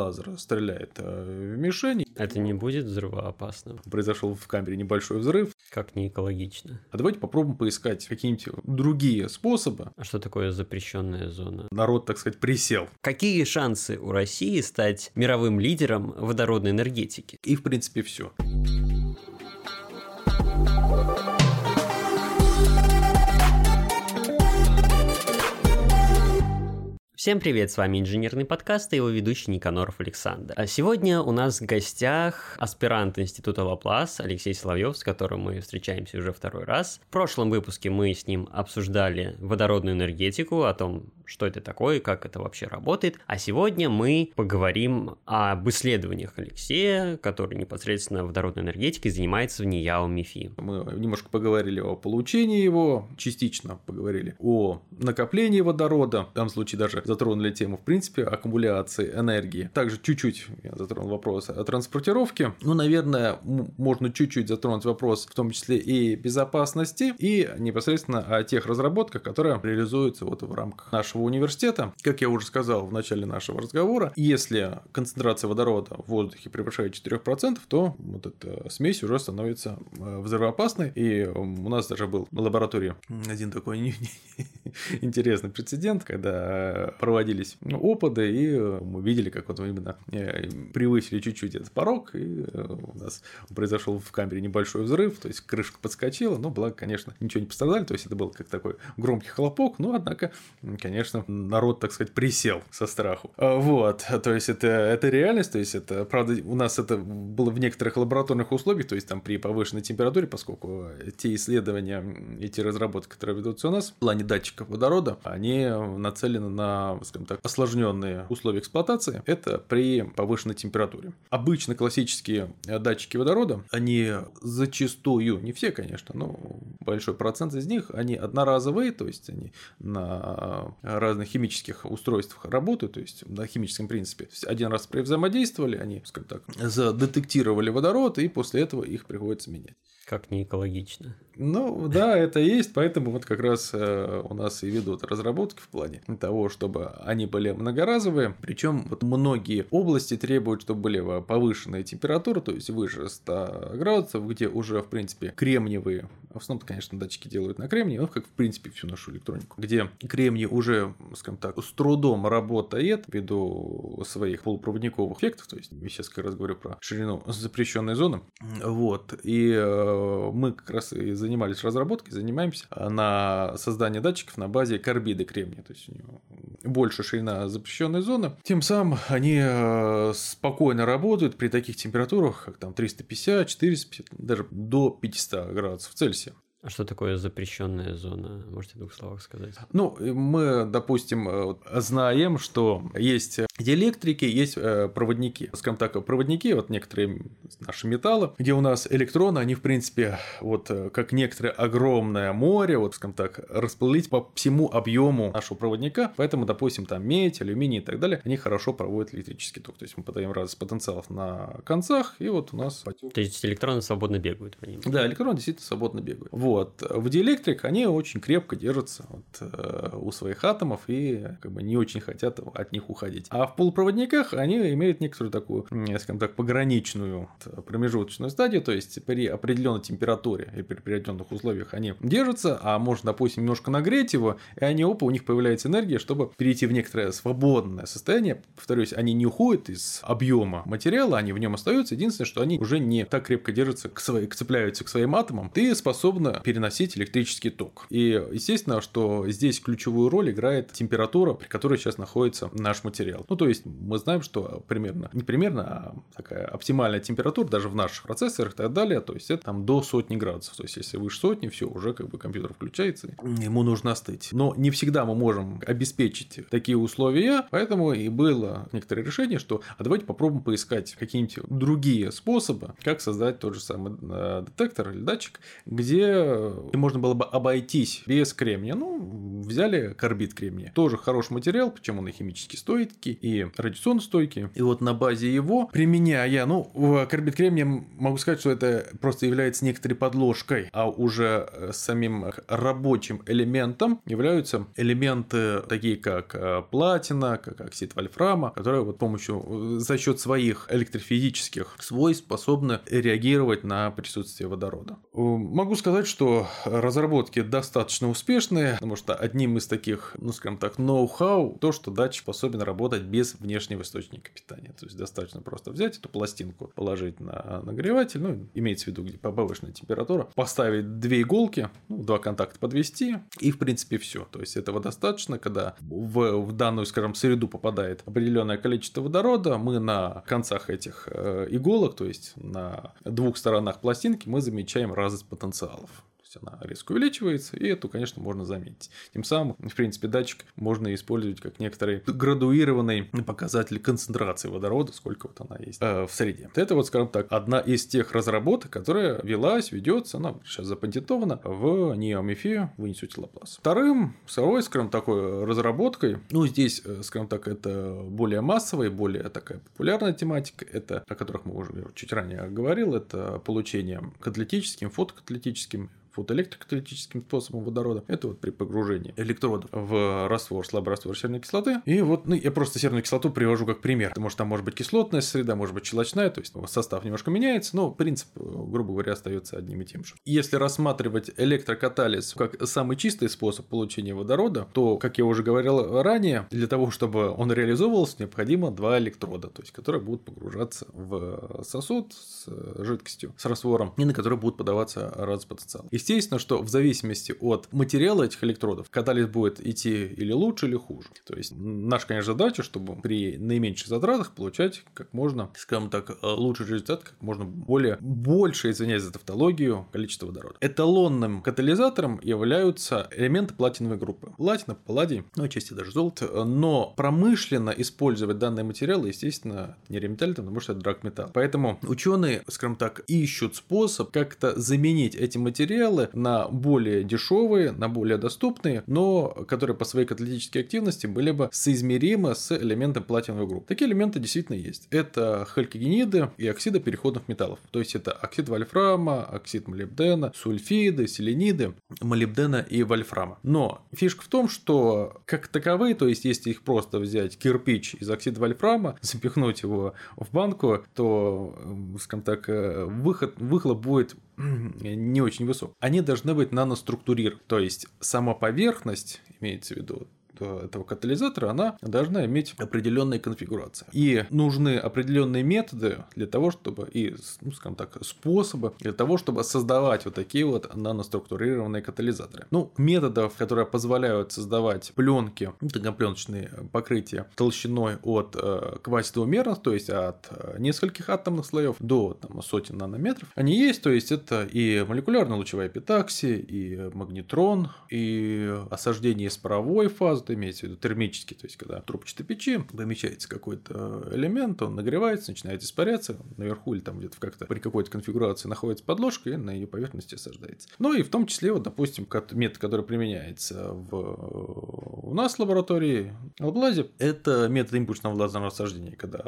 лазера стреляет в мишень. Это не будет взрывоопасным. Произошел в камере небольшой взрыв. Как не экологично. А давайте попробуем поискать какие-нибудь другие способы. А что такое запрещенная зона? Народ, так сказать, присел. Какие шансы у России стать мировым лидером водородной энергетики? И, в принципе, все. Всем привет, с вами инженерный подкаст и его ведущий Никаноров Александр. А сегодня у нас в гостях аспирант Института Лаплас Алексей Соловьев, с которым мы встречаемся уже второй раз. В прошлом выпуске мы с ним обсуждали водородную энергетику, о том, что это такое, как это вообще работает. А сегодня мы поговорим об исследованиях Алексея, который непосредственно водородной энергетикой занимается в НИЯО МИФИ. Мы немножко поговорили о получении его, частично поговорили о накоплении водорода, в данном случае даже затронули тему, в принципе, аккумуляции энергии. Также чуть-чуть я затронул вопрос о транспортировке. Ну, наверное, можно чуть-чуть затронуть вопрос, в том числе и безопасности, и непосредственно о тех разработках, которые реализуются вот в рамках нашего университета. Как я уже сказал в начале нашего разговора, если концентрация водорода в воздухе превышает 4%, то вот эта смесь уже становится э, взрывоопасной. И у нас даже был в лаборатории один такой интересный прецедент, когда проводились опыты, и э, мы видели, как вот именно э, превысили чуть-чуть этот порог, и э, у нас произошел в камере небольшой взрыв, то есть крышка подскочила, но благо, конечно, ничего не пострадали, то есть это был как такой громкий хлопок, но однако, конечно, народ, так сказать, присел со страху. А, вот, то есть это, это реальность, то есть это, правда, у нас это было в некоторых лабораторных условиях, то есть там при повышенной температуре, поскольку те исследования, эти разработки, которые ведутся у нас в плане датчиков водорода, они нацелены на скажем так, осложненные условия эксплуатации, это при повышенной температуре. Обычно классические датчики водорода, они зачастую, не все, конечно, но большой процент из них, они одноразовые, то есть они на разных химических устройствах работают, то есть на химическом принципе. Один раз взаимодействовали, они, скажем так, задетектировали водород, и после этого их приходится менять. Как не экологично. Ну, да, это есть, поэтому вот как раз э, у нас и ведут разработки в плане того, чтобы они были многоразовые, причем вот многие области требуют, чтобы были повышенные температуры, то есть выше 100 градусов, где уже, в принципе, кремниевые, в основном, конечно, датчики делают на кремнии, ну, как, в принципе, всю нашу электронику, где кремний уже, скажем так, с трудом работает ввиду своих полупроводниковых эффектов, то есть я сейчас как раз говорю про ширину запрещенной зоны, вот, и э, мы как раз и занимались разработкой, занимаемся на создание датчиков на базе карбида кремния, то есть у него больше ширина запрещенной зоны. Тем самым они э, спокойно работают при таких температурах, как там 350, 450, даже до 500 градусов Цельсия. А что такое запрещенная зона? Можете в двух словах сказать? Ну, мы, допустим, э, знаем, что есть электрики, есть э, проводники. Скажем так, проводники, вот некоторые наши металлы, где у нас электроны, они, в принципе, вот э, как некоторое огромное море, вот, скажем так, расплылись по всему объему нашего проводника. Поэтому, допустим, там медь, алюминий и так далее, они хорошо проводят электрический ток. То есть мы подаем раз потенциалов на концах, и вот у нас потек. То есть электроны свободно бегают по ним. Да, электроны действительно свободно бегают. Вот. В диэлектрик они очень крепко держатся вот, э, у своих атомов и как бы не очень хотят от них уходить. А в полупроводниках они имеют некоторую такую, скажем так, пограничную промежуточную стадию, то есть при определенной температуре и при определенных условиях они держатся, а можно, допустим, немножко нагреть его, и они опа, у них появляется энергия, чтобы перейти в некоторое свободное состояние. Повторюсь, они не уходят из объема материала, они в нем остаются. Единственное, что они уже не так крепко держатся к своей, цепляются к своим атомам. Ты способна переносить носить электрический ток. И естественно, что здесь ключевую роль играет температура, при которой сейчас находится наш материал. Ну, то есть мы знаем, что примерно, не примерно, а такая оптимальная температура даже в наших процессорах и так далее, то есть это там до сотни градусов. То есть если выше сотни, все, уже как бы компьютер включается, ему нужно остыть. Но не всегда мы можем обеспечить такие условия, поэтому и было некоторое решение, что а давайте попробуем поискать какие-нибудь другие способы, как создать тот же самый э, детектор или датчик, где это можно было бы обойтись без кремния. Ну, взяли карбид кремния. Тоже хороший материал, причем он и химически стойкий, и радиационно стойкий. И вот на базе его, применяя, ну, карбид кремния, могу сказать, что это просто является некоторой подложкой, а уже э, самим рабочим элементом являются элементы такие, как э, платина, как оксид вольфрама, которые вот помощью, э, за счет своих электрofизических свойств способны реагировать на присутствие водорода. Могу сказать, что разработки достаточно успешные, потому что одним из таких, ну скажем так, ноу-хау, то, что датчик способен работать без внешнего источника питания. То есть достаточно просто взять эту пластинку, положить на нагреватель, ну, имеется в виду, где повышенная температура, поставить две иголки, ну, два контакта подвести, и в принципе все. То есть этого достаточно, когда в, в данную, скажем, среду попадает определенное количество водорода, мы на концах этих э, иголок, то есть на двух сторонах пластинки, мы замечаем разность потенциалов есть она резко увеличивается, и эту, конечно, можно заметить. Тем самым, в принципе, датчик можно использовать как некоторый градуированный показатель концентрации водорода, сколько вот она есть э, в среде. Это вот, скажем так, одна из тех разработок, которая велась, ведется, она сейчас запатентована в неомифе в институте Лаплас. Вторым, второй, скажем, такой разработкой, ну, здесь, э, скажем так, это более массовая, более такая популярная тематика, это, о которых мы уже чуть ранее говорил, это получение каталитическим, фотокаталитическим фотоэлектрокаталитическим способом водорода. Это вот при погружении электродов в раствор, слабый раствор серной кислоты. И вот, ну, я просто серную кислоту привожу как пример. Потому что там может быть кислотная среда, может быть щелочная, то есть состав немножко меняется, но принцип, грубо говоря, остается одним и тем же. Если рассматривать электрокатализ как самый чистый способ получения водорода, то, как я уже говорил ранее, для того, чтобы он реализовывался, необходимо два электрода, то есть которые будут погружаться в сосуд с жидкостью, с раствором, и на который будут подаваться раз потенциал. Естественно, что в зависимости от материала этих электродов катализ будет идти или лучше, или хуже. То есть наша, конечно, задача, чтобы при наименьших затратах получать как можно, скажем так, лучший результат, как можно более, больше, извиняюсь за тавтологию, количество водорода. Эталонным катализатором являются элементы платиновой группы. Платина, палладий, ну, отчасти даже золото. Но промышленно использовать данные материалы, естественно, не реметаль, потому что это драгметалл. Поэтому ученые, скажем так, ищут способ как-то заменить эти материалы материалы на более дешевые, на более доступные, но которые по своей каталитической активности были бы соизмеримы с элементом платиновой группы. Такие элементы действительно есть. Это халькогениды и оксиды переходных металлов. То есть это оксид вольфрама, оксид молибдена, сульфиды, селениды, молибдена и вольфрама. Но фишка в том, что как таковые, то есть если их просто взять кирпич из оксида вольфрама, запихнуть его в банку, то, скажем так, э, выход, выхлоп будет не очень высок. Они должны быть наноструктурированы. То есть сама поверхность, имеется в виду Э, этого катализатора, она должна иметь определенные конфигурации. И нужны определенные методы для того, чтобы и, ну, скажем так, способы для того, чтобы создавать вот такие вот наноструктурированные катализаторы. Ну, методов, которые позволяют создавать пленки, многопленочные покрытия толщиной от э, квазидоумерных, то есть от э, нескольких атомных слоев до там, сотен нанометров, они есть, то есть это и молекулярно-лучевая эпитаксия, и магнетрон, и осаждение из паровой фазы, это имеется в виду термический, то есть когда в трубчатой печи помещается какой-то элемент, он нагревается, начинает испаряться, наверху или там где-то как-то при какой-то конфигурации находится подложка и на ее поверхности осаждается. Ну и в том числе, вот, допустим, метод, который применяется в, у нас в лаборатории Алблазе, это метод импульсного лазерного осаждения, когда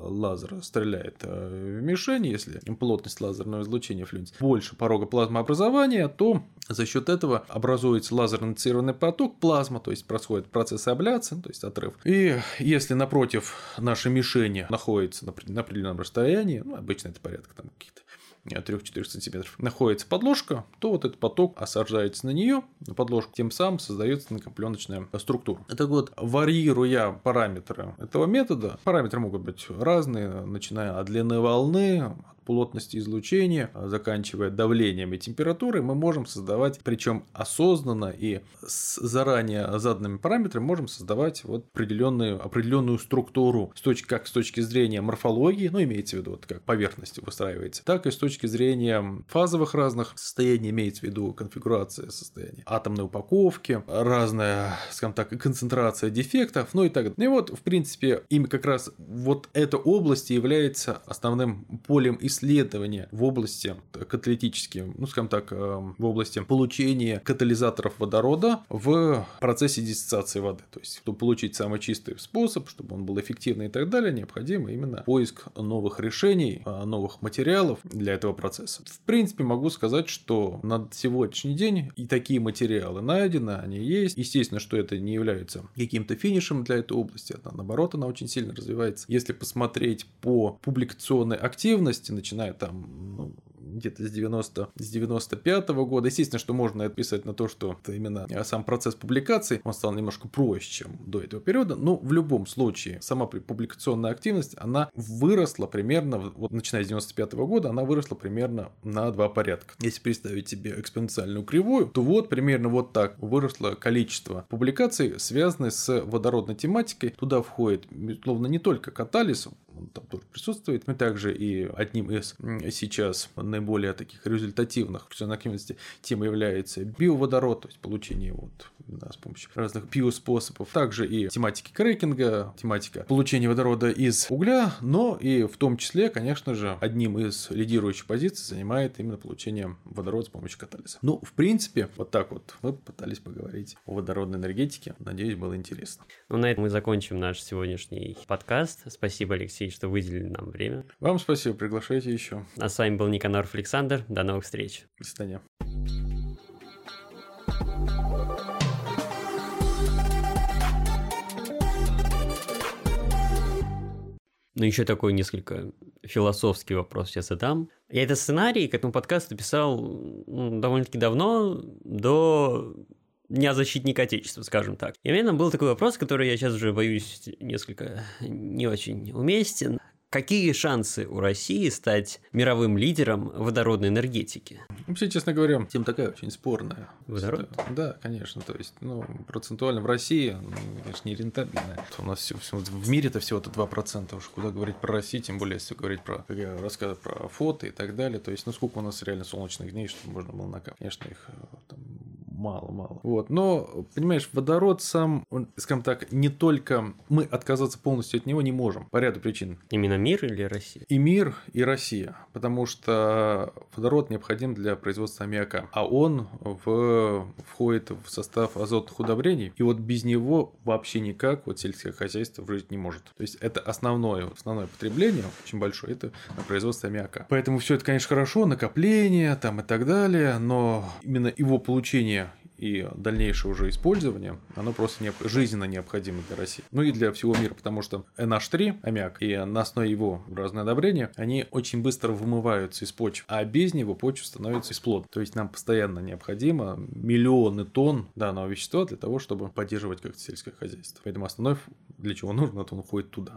лазер стреляет э, в мишень, если плотность лазерного излучения флюнс больше порога плазмообразования, то за счет этого образуется лазерно-инициированный поток плазма, то есть происходит происходит процесс абляции, то есть отрыв. И если напротив нашей мишени находится на определенном расстоянии, ну, обычно это порядка там каких-то 3-4 сантиметров находится подложка, то вот этот поток осаждается на нее, на подложку, тем самым создается накопленочная структура. Это вот, варьируя параметры этого метода, параметры могут быть разные, начиная от длины волны, плотности излучения, а заканчивая давлением и температурой, мы можем создавать, причем осознанно и с заранее заданными параметрами, можем создавать вот определенную, определенную структуру, с точки, как с точки зрения морфологии, ну, имеется в виду, вот как поверхность выстраивается, так и с точки зрения фазовых разных состояний, имеется в виду конфигурация состояния атомной упаковки, разная, скажем так, концентрация дефектов, ну и так далее. И вот, в принципе, именно как раз вот эта область является основным полем исследования исследования в области каталитические, ну, скажем так, в области получения катализаторов водорода в процессе диссоциации воды. То есть, чтобы получить самый чистый способ, чтобы он был эффективный и так далее, необходимо именно поиск новых решений, новых материалов для этого процесса. В принципе, могу сказать, что на сегодняшний день и такие материалы найдены, они есть. Естественно, что это не является каким-то финишем для этой области, а наоборот, она очень сильно развивается. Если посмотреть по публикационной активности, начиная там ну, где-то с 90 с 95 -го года. Естественно, что можно отписать на то, что это именно сам процесс публикации, он стал немножко проще, чем до этого периода, но в любом случае сама публикационная активность, она выросла примерно, вот начиная с 95 -го года, она выросла примерно на два порядка. Если представить себе экспоненциальную кривую, то вот примерно вот так выросло количество публикаций, связанных с водородной тематикой. Туда входит, безусловно, не только катализ, он там тоже присутствует, но также и одним из сейчас наиболее таких результативных активности тем является биоводород, то есть получение вот да, с помощью разных биоспособов. Также и тематики крекинга, тематика получения водорода из угля, но и в том числе, конечно же, одним из лидирующих позиций занимает именно получение водорода с помощью катализа. Ну, в принципе, вот так вот мы пытались поговорить о водородной энергетике. Надеюсь, было интересно. Ну, на этом мы закончим наш сегодняшний подкаст. Спасибо, Алексей, что выделили нам время. Вам спасибо, приглашайте еще. А с вами был Никаноров Александр. До новых встреч. До свидания. Ну, еще такой несколько философский вопрос сейчас задам. Я этот сценарий к этому подкасту писал ну, довольно-таки давно, до Дня защитника Отечества, скажем так. И у меня был такой вопрос, который я сейчас уже боюсь несколько не очень уместен. Какие шансы у России стать мировым лидером водородной энергетики? Вообще, честно говоря, тема такая очень спорная. Водород? Да, конечно. То есть, ну, процентуально в России, ну, конечно, не рентабельная. У нас все, все в мире это всего-то 2%. Уж куда говорить про Россию, тем более, если говорить про, как я рассказывал, про фото и так далее. То есть, ну, сколько у нас реально солнечных дней, чтобы можно было накапать. Конечно, их э, там мало-мало. Вот. Но, понимаешь, водород сам, он, скажем так, не только мы отказаться полностью от него не можем по ряду причин. Именно мир или Россия? И мир, и Россия. Потому что водород необходим для производства аммиака. А он в, входит в состав азотных удобрений. И вот без него вообще никак вот сельское хозяйство жить не может. То есть это основное, основное потребление, очень большое, это на производство аммиака. Поэтому все это, конечно, хорошо, накопление там и так далее, но именно его получение и дальнейшее уже использование, оно просто не, жизненно необходимо для России. Ну и для всего мира, потому что NH3, аммиак, и на основе его разные одобрения, они очень быстро вымываются из почв, а без него почва становится бесплодной. То есть нам постоянно необходимо миллионы тонн данного вещества для того, чтобы поддерживать как-то сельское хозяйство. Поэтому основной для чего нужно, то он уходит туда.